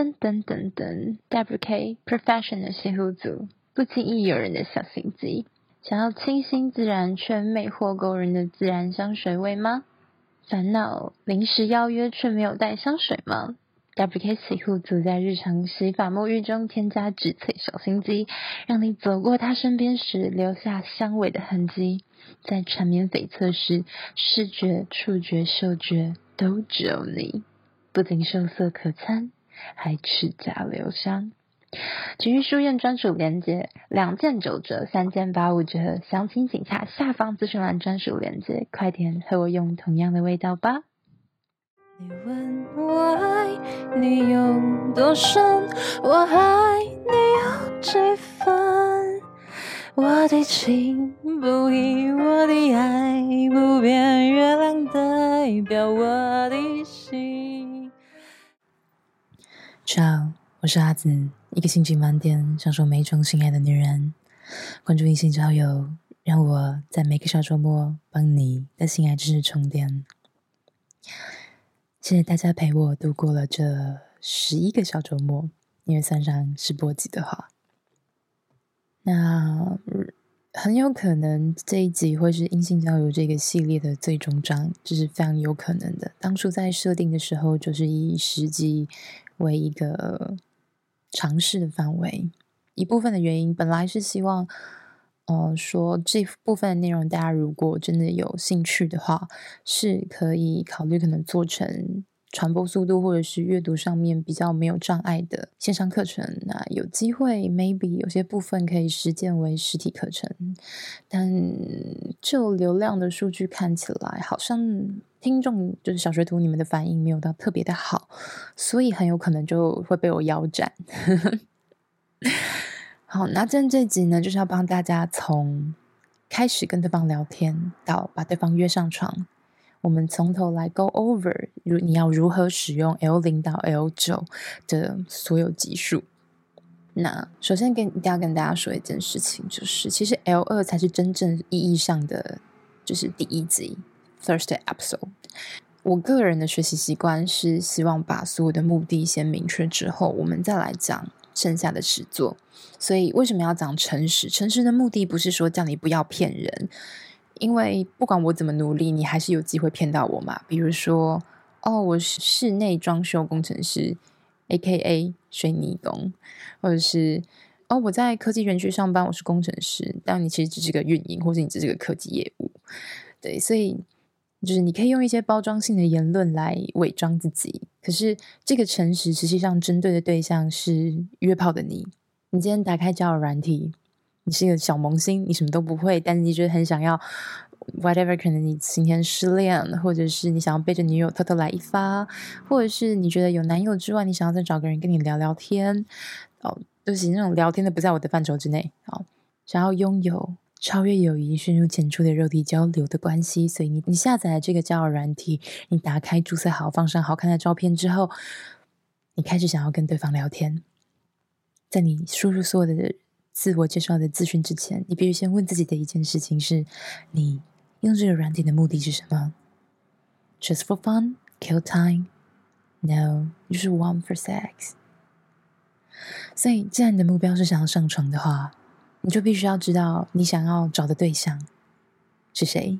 噔噔噔噔，WK Professional 洗护组，不轻易有人的小心机。想要清新自然却魅惑勾人的自然香水味吗？烦恼临时邀约却没有带香水吗？WK 洗护组在日常洗发沐浴中添加植萃小心机，让你走过他身边时留下香味的痕迹。在缠绵悱恻时，视觉、触觉、嗅觉都只有你，不仅秀色可餐。还齿颊留香，情绪书院专属链接，两件九折，三件八五折，详情请洽下方咨询栏专属链接，快点和我用同样的味道吧。你问我爱你有多深，我爱你有几分？我的情不移，我的爱不变，月亮代表我的上我是阿紫，一个心情满点、享受每一种性爱的女人。关注异性交友，让我在每个小周末帮你的性爱知识充电。谢谢大家陪我度过了这十一个小周末，因为算上试播集的话，那很有可能这一集会是异性交友这个系列的最终章，这、是非常有可能的。当初在设定的时候，就是以十集。为一个尝试的范围，一部分的原因本来是希望，呃，说这部分内容大家如果真的有兴趣的话，是可以考虑可能做成传播速度或者是阅读上面比较没有障碍的线上课程。那有机会，maybe 有些部分可以实践为实体课程，但就流量的数据看起来，好像。听众就是小学徒，你们的反应没有到特别的好，所以很有可能就会被我腰斩。好，那今天这集呢，就是要帮大家从开始跟对方聊天到把对方约上床，我们从头来 go over，如你要如何使用 L 零到 L 九的所有级数。那首先跟一定要跟大家说一件事情，就是其实 L 二才是真正意义上的，就是第一集。First episode，我个人的学习习惯是希望把所有的目的先明确之后，我们再来讲剩下的实作。所以为什么要讲诚实？诚实的目的不是说叫你不要骗人，因为不管我怎么努力，你还是有机会骗到我嘛。比如说，哦，我是室内装修工程师，AKA 水泥工，或者是哦，我在科技园区上班，我是工程师，但你其实只是个运营，或者你只是个科技业务。对，所以。就是你可以用一些包装性的言论来伪装自己，可是这个诚实实际上针对的对象是约炮的你。你今天打开交友软体，你是一个小萌新，你什么都不会，但是你觉得很想要，whatever，可能你今天失恋，或者是你想要背着女友偷偷来一发，或者是你觉得有男友之外，你想要再找个人跟你聊聊天，哦，对不起，那种聊天的不在我的范畴之内，好，想要拥有。超越友谊、深入浅出的肉体交流的关系，所以你你下载了这个交友软体，你打开注册好，放上好看的照片之后，你开始想要跟对方聊天。在你输入所有的自我介绍的资讯之前，你必须先问自己的一件事情是：你用这个软体的目的是什么？Just for fun, kill time? No, you just want for sex. 所以，既然你的目标是想要上床的话，你就必须要知道你想要找的对象是谁，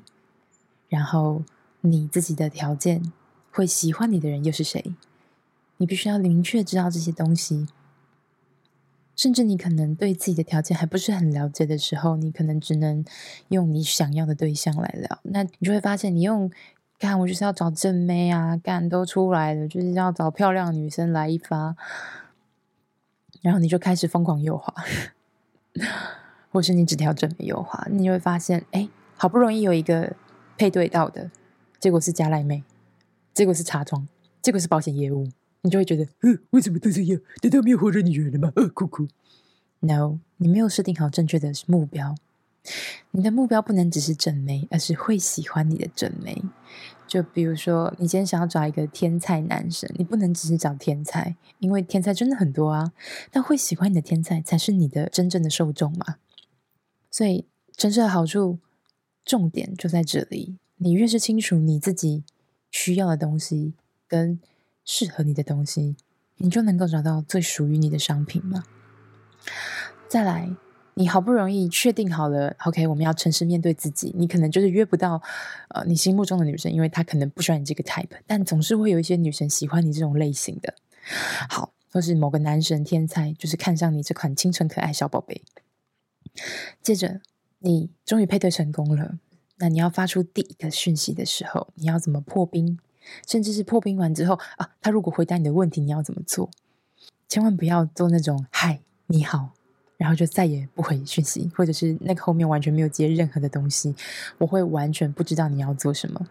然后你自己的条件会喜欢你的人又是谁？你必须要明确知道这些东西。甚至你可能对自己的条件还不是很了解的时候，你可能只能用你想要的对象来聊。那你就会发现，你用干我就是要找正妹啊，干都出来了，就是要找漂亮女生来一发，然后你就开始疯狂优化。或是你只调正美优化，你就会发现，哎，好不容易有一个配对到的，结果是加赖妹，结果是茶庄，结果是保险业务，你就会觉得，呃，为什么都这样？难道没有活着女人了吗？呃，哭哭。No，你没有设定好正确的目标。你的目标不能只是正妹，而是会喜欢你的正妹。就比如说，你今天想要找一个天才男生，你不能只是找天才，因为天才真的很多啊。但会喜欢你的天才，才是你的真正的受众嘛。所以，真正的好处，重点就在这里。你越是清楚你自己需要的东西跟适合你的东西，你就能够找到最属于你的商品吗？再来，你好不容易确定好了，OK，我们要诚实面对自己。你可能就是约不到呃你心目中的女生，因为她可能不喜欢你这个 type，但总是会有一些女生喜欢你这种类型的。好，或是某个男神天才就是看上你这款清纯可爱小宝贝。接着，你终于配对成功了，那你要发出第一个讯息的时候，你要怎么破冰？甚至是破冰完之后啊，他如果回答你的问题，你要怎么做？千万不要做那种“嗨，你好”，然后就再也不回讯息，或者是那个后面完全没有接任何的东西，我会完全不知道你要做什么。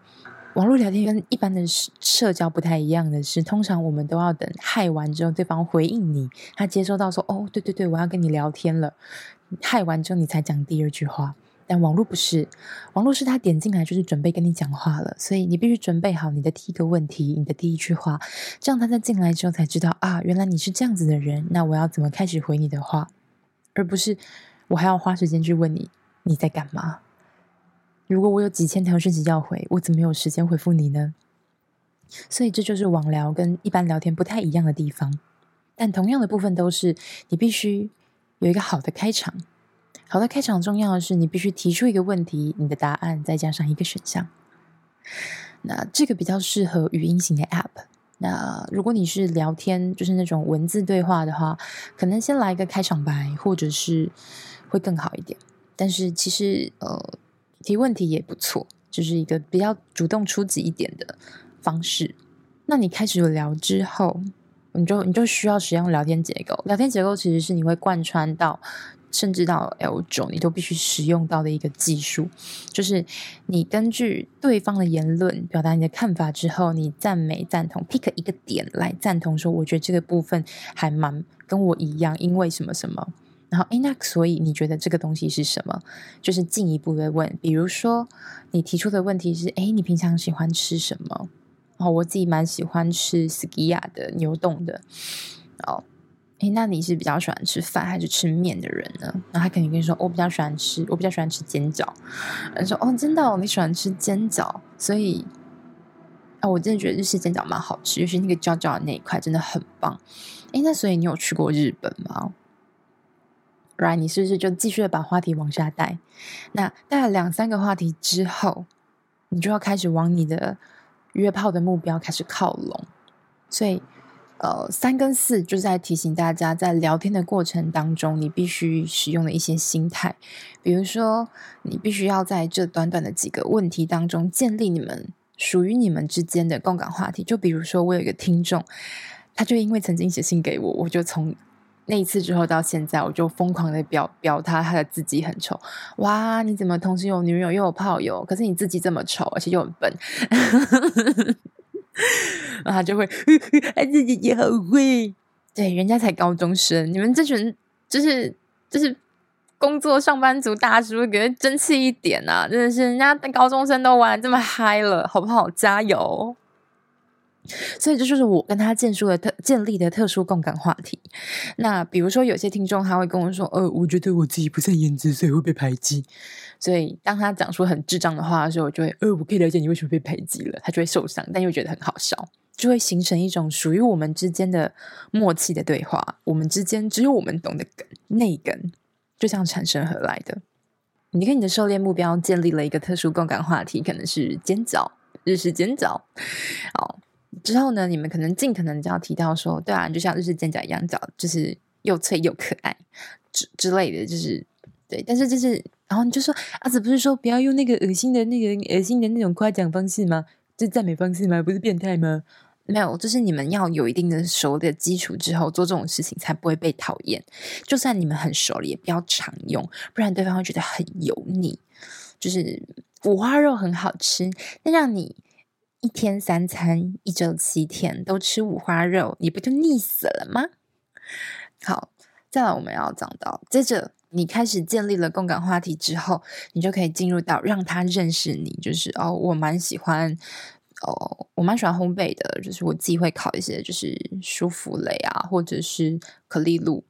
网络聊天跟一般的社交不太一样的是，通常我们都要等嗨完之后，对方回应你，他接收到说“哦，对对对，我要跟你聊天了”，嗨完之后你才讲第二句话。但网络不是，网络是他点进来就是准备跟你讲话了，所以你必须准备好你的第一个问题，你的第一句话，这样他在进来之后才知道啊，原来你是这样子的人，那我要怎么开始回你的话，而不是我还要花时间去问你你在干嘛。如果我有几千条讯息要回，我怎么有时间回复你呢？所以这就是网聊跟一般聊天不太一样的地方，但同样的部分都是你必须有一个好的开场。好的开场，重要的是你必须提出一个问题，你的答案再加上一个选项。那这个比较适合语音型的 App。那如果你是聊天，就是那种文字对话的话，可能先来一个开场白，或者是会更好一点。但是其实呃，提问题也不错，就是一个比较主动出击一点的方式。那你开始有聊之后，你就你就需要使用聊天结构。聊天结构其实是你会贯穿到。甚至到 L 九，你都必须使用到的一个技术，就是你根据对方的言论表达你的看法之后，你赞美、赞同，pick 一个点来赞同，说我觉得这个部分还蛮跟我一样，因为什么什么。然后，诶，那所以你觉得这个东西是什么？就是进一步的问，比如说你提出的问题是：哎，你平常喜欢吃什么？哦，我自己蛮喜欢吃 skia 的牛冻的。哦。诶，那你是比较喜欢吃饭还是吃面的人呢？然后他肯定跟你说，我比较喜欢吃，我比较喜欢吃煎饺。他说，哦，真的哦，你喜欢吃煎饺，所以啊，我真的觉得日式煎饺蛮好吃，尤其那个焦焦的那一块真的很棒。诶，那所以你有去过日本吗？Right，你是不是就继续把话题往下带？那带了两三个话题之后，你就要开始往你的约炮的目标开始靠拢，所以。呃，三跟四就是在提醒大家，在聊天的过程当中，你必须使用的一些心态，比如说，你必须要在这短短的几个问题当中建立你们属于你们之间的共感话题。就比如说，我有一个听众，他就因为曾经写信给我，我就从那一次之后到现在，我就疯狂的表表他他的自己很丑。哇，你怎么同时有女友又有炮友？可是你自己这么丑，而且又很笨。然后他就会，哎，自己也很会，对，人家才高中生，你们这群就是就是工作上班族大叔，给他争气一点啊！真的是，人家高中生都玩这么嗨了，好不好？加油！所以这就是我跟他建树的特建立的特殊共感话题。那比如说，有些听众他会跟我说：“呃，我觉得我自己不善言辞，所以会被排挤。”所以当他讲出很智障的话的时候，我就会：“呃，我可以了解你为什么被排挤了。”他就会受伤，但又觉得很好笑，就会形成一种属于我们之间的默契的对话。我们之间只有我们懂的梗，内梗就这样产生而来的。你跟你的狩猎目标建立了一个特殊共感话题，可能是煎饺，日式煎饺，哦。之后呢，你们可能尽可能就要提到说，对啊，就像日式煎饺一样，饺就是又脆又可爱之之类的，就是对。但是就是，然后你就说，阿紫不是说不要用那个恶心的那个恶心的那种夸奖方式吗？就赞美方式吗？不是变态吗？没有，就是你们要有一定的熟的基础之后做这种事情，才不会被讨厌。就算你们很熟了，也不要常用，不然对方会觉得很油腻。就是五花肉很好吃，那让你。一天三餐，一周七天都吃五花肉，你不就腻死了吗？好，再来我们要讲到，接着你开始建立了共感话题之后，你就可以进入到让他认识你，就是哦，我蛮喜欢哦，我蛮喜欢烘焙的，就是我自己会烤一些，就是舒芙蕾啊，或者是可丽露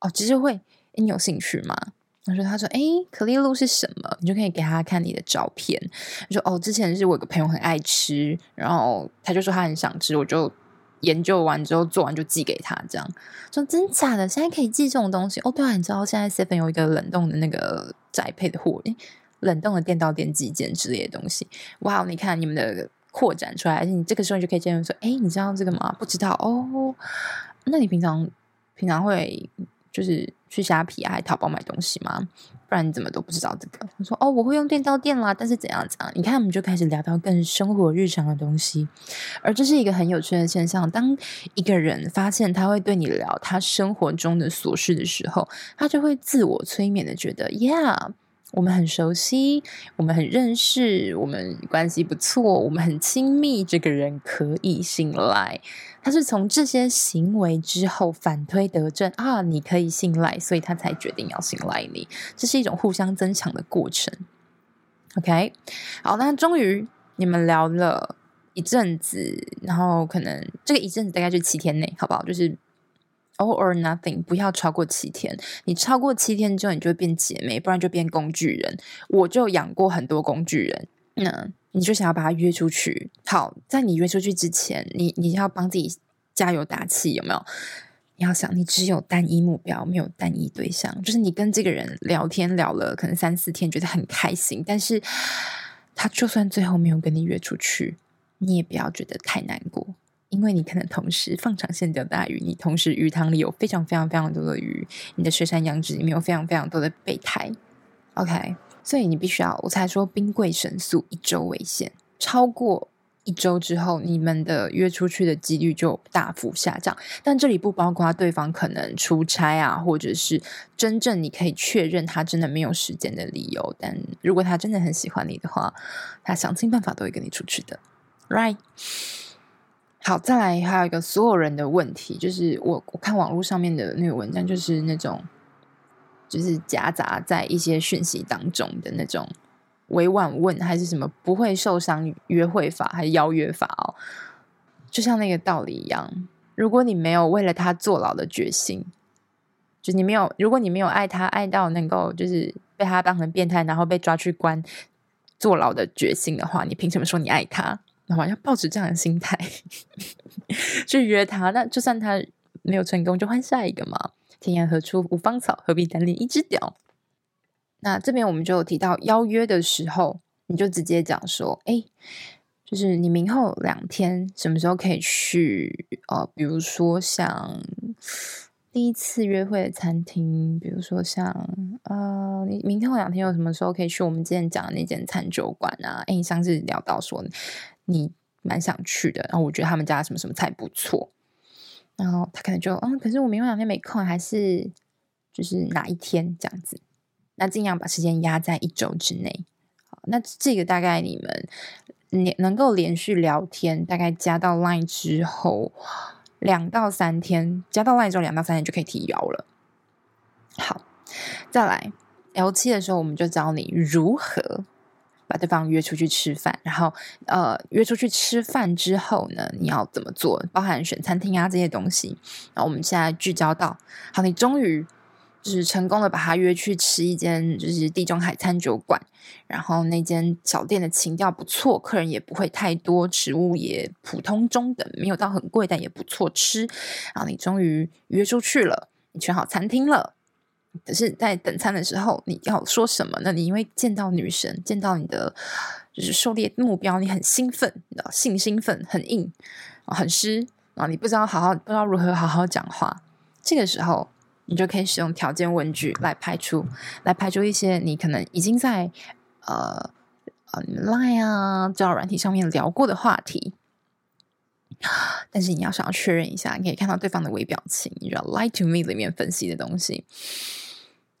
哦，其实会，你有兴趣吗？他说：“他说，哎，可丽露是什么？你就可以给他看你的照片。我说：哦，之前是我有个朋友很爱吃，然后他就说他很想吃，我就研究完之后做完就寄给他，这样说真假的？现在可以寄这种东西哦？对啊，你知道现在 Seven 有一个冷冻的那个宅配的货，诶，冷冻的店到店寄件之类的东西。哇，你看你们的扩展出来，而且你这个时候你就可以见面说，哎，你知道这个吗？不知道哦。那你平常平常会就是去虾皮啊，还淘宝买东西吗？不然你怎么都不知道这个？他说哦，我会用电到店啦，但是怎样怎样？你看，我们就开始聊到更生活日常的东西，而这是一个很有趣的现象。当一个人发现他会对你聊他生活中的琐事的时候，他就会自我催眠的觉得，Yeah。我们很熟悉，我们很认识，我们关系不错，我们很亲密，这个人可以信赖。他是从这些行为之后反推得证啊，你可以信赖，所以他才决定要信赖你。这是一种互相增强的过程。OK，好，那终于你们聊了一阵子，然后可能这个一阵子大概就七天内，好不好？就是。All or nothing，不要超过七天。你超过七天之后，你就会变姐妹，不然就变工具人。我就养过很多工具人。那你就想要把他约出去。好，在你约出去之前，你你要帮自己加油打气，有没有？你要想，你只有单一目标，没有单一对象。就是你跟这个人聊天聊了可能三四天，觉得很开心，但是他就算最后没有跟你约出去，你也不要觉得太难过。因为你可能同时放长线钓大鱼，你同时鱼塘里有非常非常非常多的鱼，你的水产养殖里面有非常非常多的备胎，OK，所以你必须要，我才说冰贵神速，一周为限，超过一周之后，你们的约出去的几率就大幅下降。但这里不包括对方可能出差啊，或者是真正你可以确认他真的没有时间的理由。但如果他真的很喜欢你的话，他想尽办法都会跟你出去的，Right？好，再来还有一个所有人的问题，就是我我看网络上面的那个文章，就是那种就是夹杂在一些讯息当中的那种委婉问，还是什么不会受伤约会法，还是邀约法哦？就像那个道理一样，如果你没有为了他坐牢的决心，就你没有，如果你没有爱他爱到能够就是被他当成变态，然后被抓去关坐牢的决心的话，你凭什么说你爱他？那么要抱持这样的心态去约他，那就算他没有成功，就换下一个嘛。天涯何处无芳草，何必单恋一只鸟？那这边我们就有提到邀约的时候，你就直接讲说，哎，就是你明后两天什么时候可以去？呃，比如说像第一次约会的餐厅，比如说像呃，你明后两天有什么时候可以去我们之前讲的那间餐酒馆啊？哎，你上次聊到说。你蛮想去的，然后我觉得他们家什么什么菜不错，然后他可能就嗯，可是我明后两天没空，还是就是哪一天这样子，那尽量把时间压在一周之内。好，那这个大概你们连能够连续聊天，大概加到 Line 之后两到三天，加到 Line 之后两到三天就可以提邀了。好，再来 L 七的时候，我们就教你如何。把对方约出去吃饭，然后呃约出去吃饭之后呢，你要怎么做？包含选餐厅啊这些东西。然后我们现在聚焦到，好，你终于就是成功的把他约去吃一间就是地中海餐酒馆，然后那间小店的情调不错，客人也不会太多，食物也普通中等，没有到很贵，但也不错吃。然后你终于约出去了，你选好餐厅了。可是在等餐的时候，你要说什么呢？你因为见到女神，见到你的就是狩猎目标，你很兴奋，你知道性兴奋，很硬，很湿啊！你不知道好好不知道如何好好讲话，这个时候你就可以使用条件问句来排除，来排除一些你可能已经在呃呃 Line 啊交友软体上面聊过的话题。但是你要想要确认一下，你可以看到对方的微表情，你知道 “lie to me” 里面分析的东西。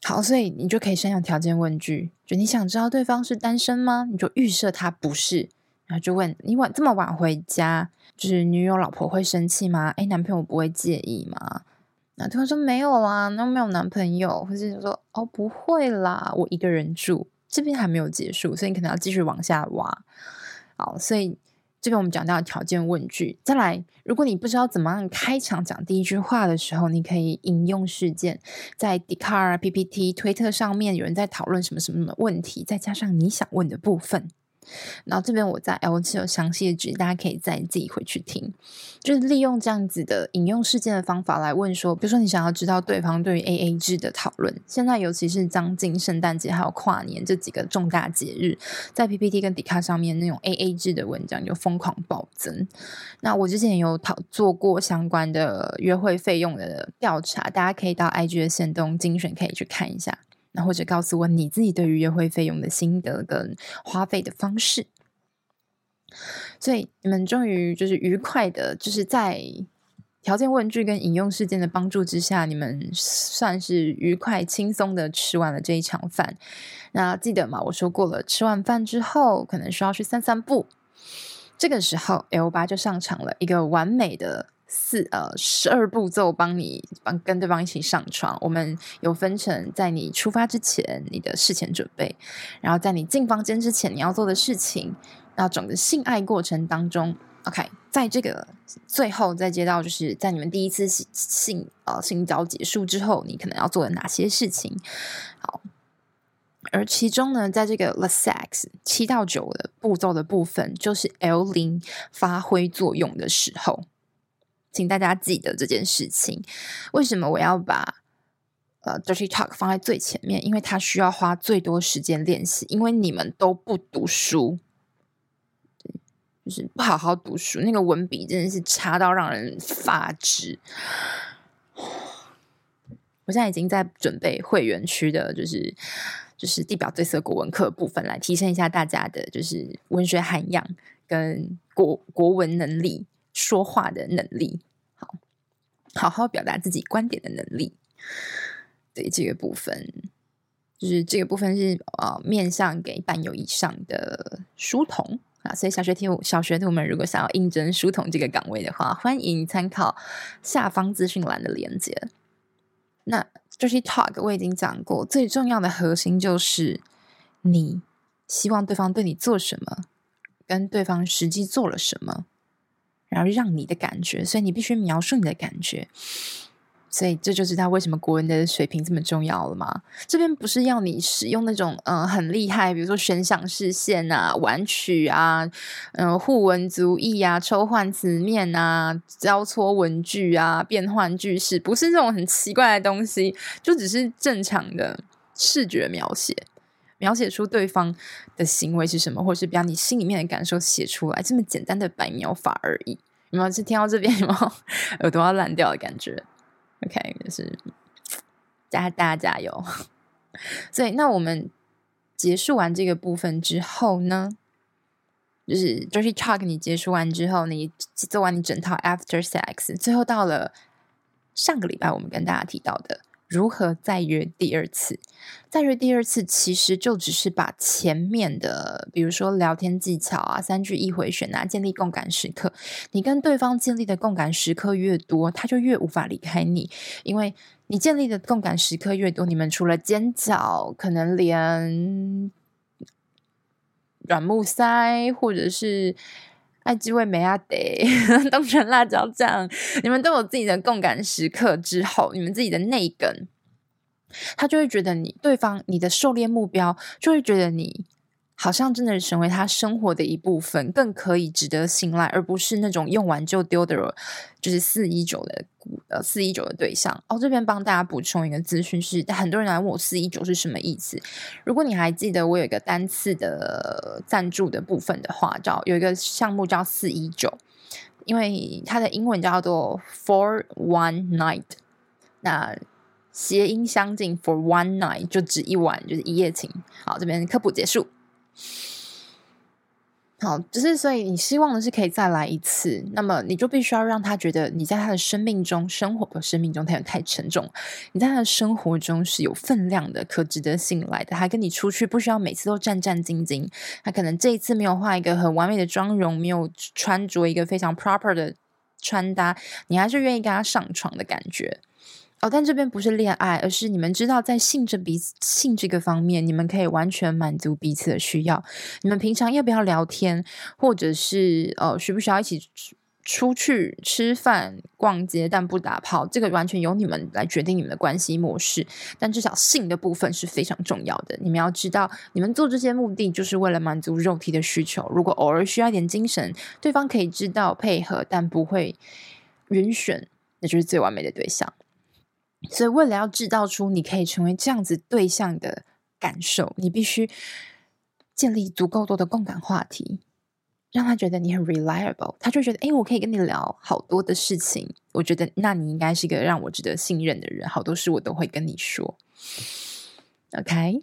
好，所以你就可以先用条件问句，就你想知道对方是单身吗？你就预设他不是，然后就问你晚这么晚回家，就是女友老婆会生气吗？诶，男朋友不会介意吗？那对方说没有啦，那没有男朋友，或者说哦不会啦，我一个人住，这边还没有结束，所以你可能要继续往下挖。好，所以。这边我们讲到条件问句，再来，如果你不知道怎么样开场讲第一句话的时候，你可以引用事件，在 d i c a r、PPT、推特上面有人在讨论什么什么什么问题，再加上你想问的部分，然后这边我在 L 七有详细的举，大家可以再自己回去听。就是利用这样子的引用事件的方法来问说，比如说你想要知道对方对于 AA 制的讨论，现在尤其是将近圣诞节还有跨年这几个重大节日，在 PPT 跟 Dcard 上面那种 AA 制的文章就疯狂暴增。那我之前有讨做过相关的约会费用的调查，大家可以到 IG 的限动精选可以去看一下，那或者告诉我你自己对于约会费用的心得跟花费的方式。所以你们终于就是愉快的，就是在条件问句跟引用事件的帮助之下，你们算是愉快轻松的吃完了这一场饭。那记得吗？我说过了，吃完饭之后可能需要去散散步。这个时候，L 八就上场了，一个完美的四呃十二步骤，帮你帮跟对方一起上床。我们有分成在你出发之前你的事前准备，然后在你进房间之前你要做的事情。然后整个性爱过程当中，OK，在这个最后再接到，就是在你们第一次性性呃性交结束之后，你可能要做的哪些事情？好，而其中呢，在这个 The Sex 七到九的步骤的部分，就是 L 零发挥作用的时候，请大家记得这件事情。为什么我要把呃 Dirty Talk 放在最前面？因为它需要花最多时间练习，因为你们都不读书。就是不好好读书，那个文笔真的是差到让人发指。我现在已经在准备会员区的，就是就是地表最色国文课部分，来提升一下大家的，就是文学涵养跟国国文能力、说话的能力，好，好好表达自己观点的能力。对，这个部分，就是这个部分是呃面向给半友以上的书童。啊，所以小学徒小学徒们如果想要应征书童这个岗位的话，欢迎参考下方资讯栏的链接。那 Dirty Talk 我已经讲过，最重要的核心就是你希望对方对你做什么，跟对方实际做了什么，然后让你的感觉，所以你必须描述你的感觉。所以这就知道为什么国文的水平这么重要了吗？这边不是要你使用那种嗯、很厉害，比如说悬赏视线啊、婉曲啊、嗯、互文足意啊、抽换词面啊、交错文句啊、变换句式，不是这种很奇怪的东西，就只是正常的视觉描写，描写出对方的行为是什么，或者是把你心里面的感受写出来，这么简单的白描法而已。有没有？是听到这边有没有耳朵要烂掉的感觉？OK，就是加大家加油。所以，那我们结束完这个部分之后呢，就是 Dirty Talk，你结束完之后，你做完你整套 After Sex，最后到了上个礼拜我们跟大家提到的。如何再约第二次？再约第二次，其实就只是把前面的，比如说聊天技巧啊、三句一回选啊、建立共感时刻。你跟对方建立的共感时刻越多，他就越无法离开你，因为你建立的共感时刻越多，你们除了尖叫，可能连软木塞或者是。爱滋味没阿得，东泉辣椒酱，你们都有自己的共感时刻之后，你们自己的内梗，他就会觉得你对方你的狩猎目标就会觉得你。好像真的成为他生活的一部分，更可以值得信赖，而不是那种用完就丢的，就是四一九的呃四一九的对象。哦，这边帮大家补充一个资讯是，很多人来问我四一九是什么意思。如果你还记得我有一个单次的赞助的部分的话，叫有一个项目叫四一九，因为它的英文叫做 For One Night，那谐音相近，For One Night 就指一晚，就是一夜情。好，这边科普结束。好，只是所以你希望的是可以再来一次，那么你就必须要让他觉得你在他的生命中生活的生命中，他有太沉重，你在他的生活中是有分量的，可值得信赖的。他跟你出去不需要每次都战战兢兢，他可能这一次没有画一个很完美的妆容，没有穿着一个非常 proper 的穿搭，你还是愿意跟他上床的感觉。哦，但这边不是恋爱，而是你们知道，在性这彼此性这个方面，你们可以完全满足彼此的需要。你们平常要不要聊天，或者是呃，需不需要一起出去吃饭、逛街，但不打炮，这个完全由你们来决定你们的关系模式。但至少性的部分是非常重要的。你们要知道，你们做这些目的就是为了满足肉体的需求。如果偶尔需要一点精神，对方可以知道配合，但不会晕选，那就是最完美的对象。所以，为了要制造出你可以成为这样子对象的感受，你必须建立足够多的共感话题。让他觉得你很 reliable，他就觉得，哎，我可以跟你聊好多的事情。我觉得，那你应该是一个让我值得信任的人，好多事我都会跟你说。OK，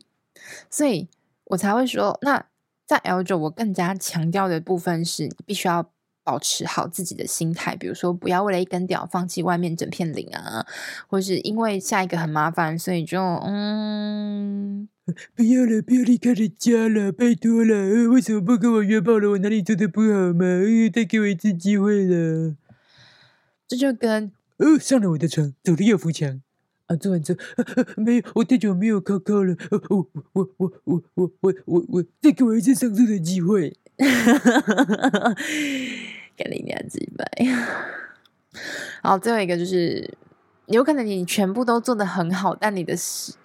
所以我才会说，那在 L 九，我更加强调的部分是，你必须要保持好自己的心态，比如说，不要为了一根屌放弃外面整片林啊，或是因为下一个很麻烦，所以就嗯。不要了，不要离开人家了，拜托了！呃，为什么不跟我约炮了？我哪里做的不好吗？呃，再给我一次机会了。这就跟呃，上了我的床，走的又扶墙啊！做完之后，啊啊，没有，我太久没有靠靠了。呃，我我我我我我我我，再给我一次上诉的机会。哈哈哈哈哈！给你两几百。好，最后一个就是。有可能你全部都做得很好，但你的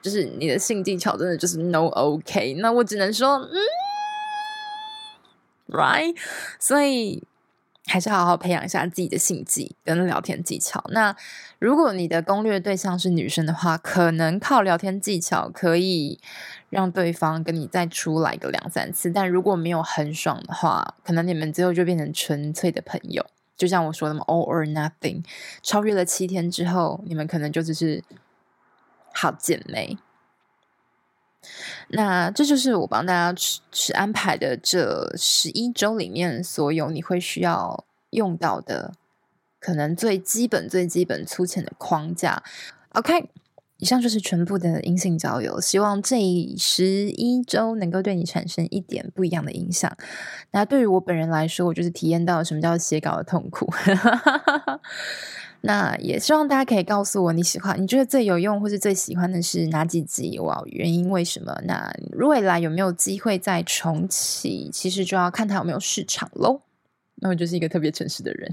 就是你的性技巧真的就是 no OK，那我只能说，嗯，right，所以还是好好培养一下自己的性技跟聊天技巧。那如果你的攻略对象是女生的话，可能靠聊天技巧可以让对方跟你再出来个两三次，但如果没有很爽的话，可能你们最后就变成纯粹的朋友。就像我说的嘛，all or nothing，超越了七天之后，你们可能就只是好姐妹。那这就是我帮大家去安排的这十一周里面所有你会需要用到的，可能最基本、最基本、粗浅的框架。OK。以上就是全部的阴性交友，希望这十一周能够对你产生一点不一样的影响。那对于我本人来说，我就是体验到什么叫写稿的痛苦。那也希望大家可以告诉我你喜欢、你觉得最有用或是最喜欢的是哪几集？哇，原因为什么？那未来有没有机会再重启？其实就要看它有没有市场喽。那我就是一个特别诚实的人，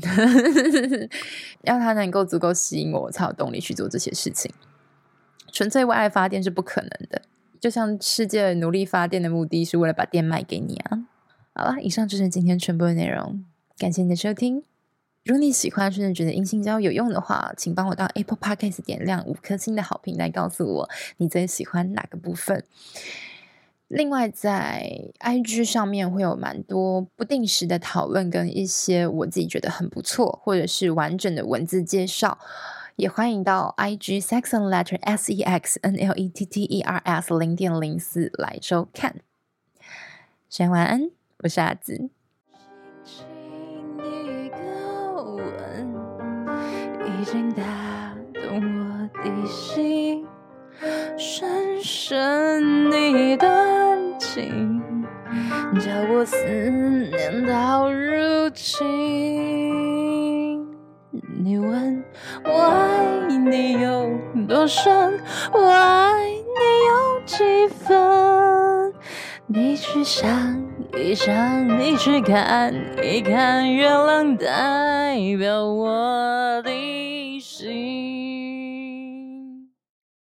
要它能够足够吸引，我才有动力去做这些事情。纯粹为爱发电是不可能的，就像世界努力发电的目的是为了把电卖给你啊！好了，以上就是今天全部的内容，感谢你的收听。如果你喜欢，甚至觉得阴性交有用的话，请帮我到 Apple Podcast 点亮五颗星的好评，来告诉我你最喜欢哪个部分。另外，在 IG 上面会有蛮多不定时的讨论，跟一些我自己觉得很不错，或者是完整的文字介绍。也欢迎到 IG Sexnletters S E X N L E T T E R S 零点零四来收看。先晚安，我是阿紫。已经打动我的心，深深一段情，叫我思念到如今。你问我爱你有多深，我爱你有几分？你去想一想，你去看一看，月亮代表我的 see.